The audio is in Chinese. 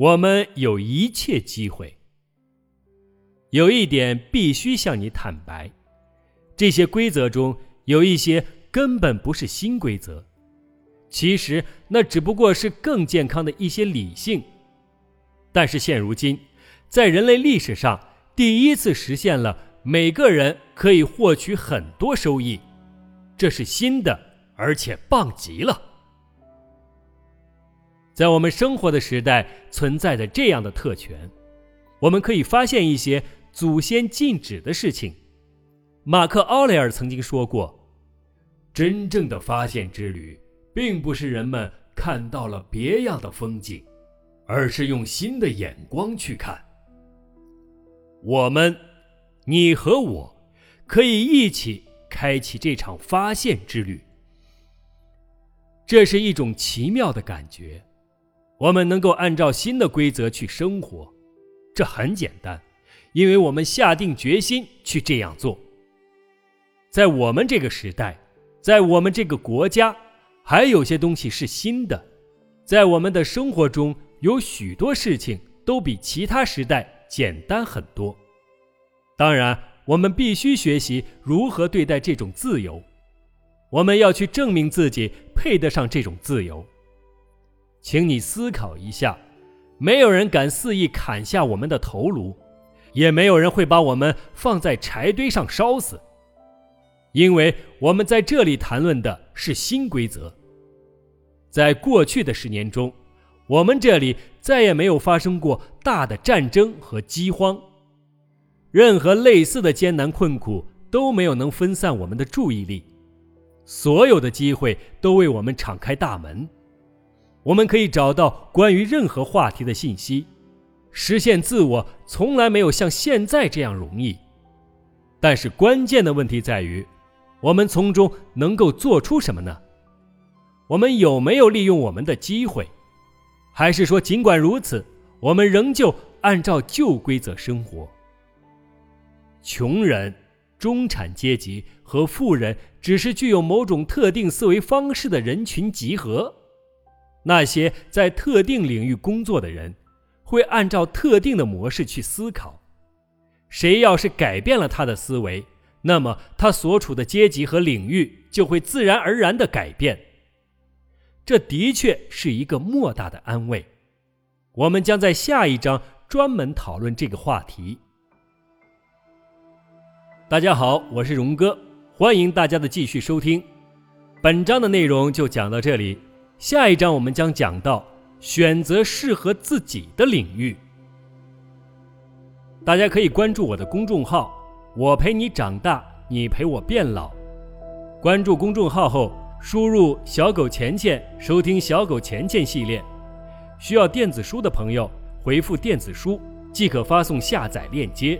我们有一切机会。有一点必须向你坦白：这些规则中有一些根本不是新规则，其实那只不过是更健康的一些理性。但是现如今，在人类历史上第一次实现了每个人可以获取很多收益，这是新的，而且棒极了。在我们生活的时代存在着这样的特权，我们可以发现一些祖先禁止的事情。马克·奥雷尔曾经说过：“真正的发现之旅，并不是人们看到了别样的风景，而是用新的眼光去看。”我们，你和我，可以一起开启这场发现之旅。这是一种奇妙的感觉。我们能够按照新的规则去生活，这很简单，因为我们下定决心去这样做。在我们这个时代，在我们这个国家，还有些东西是新的。在我们的生活中，有许多事情都比其他时代简单很多。当然，我们必须学习如何对待这种自由。我们要去证明自己配得上这种自由。请你思考一下，没有人敢肆意砍下我们的头颅，也没有人会把我们放在柴堆上烧死，因为我们在这里谈论的是新规则。在过去的十年中，我们这里再也没有发生过大的战争和饥荒，任何类似的艰难困苦都没有能分散我们的注意力，所有的机会都为我们敞开大门。我们可以找到关于任何话题的信息，实现自我从来没有像现在这样容易。但是关键的问题在于，我们从中能够做出什么呢？我们有没有利用我们的机会？还是说，尽管如此，我们仍旧按照旧规则生活？穷人、中产阶级和富人只是具有某种特定思维方式的人群集合。那些在特定领域工作的人，会按照特定的模式去思考。谁要是改变了他的思维，那么他所处的阶级和领域就会自然而然的改变。这的确是一个莫大的安慰。我们将在下一章专门讨论这个话题。大家好，我是荣哥，欢迎大家的继续收听。本章的内容就讲到这里。下一章我们将讲到选择适合自己的领域。大家可以关注我的公众号“我陪你长大，你陪我变老”。关注公众号后，输入“小狗钱钱”收听“小狗钱钱”系列。需要电子书的朋友，回复“电子书”即可发送下载链接。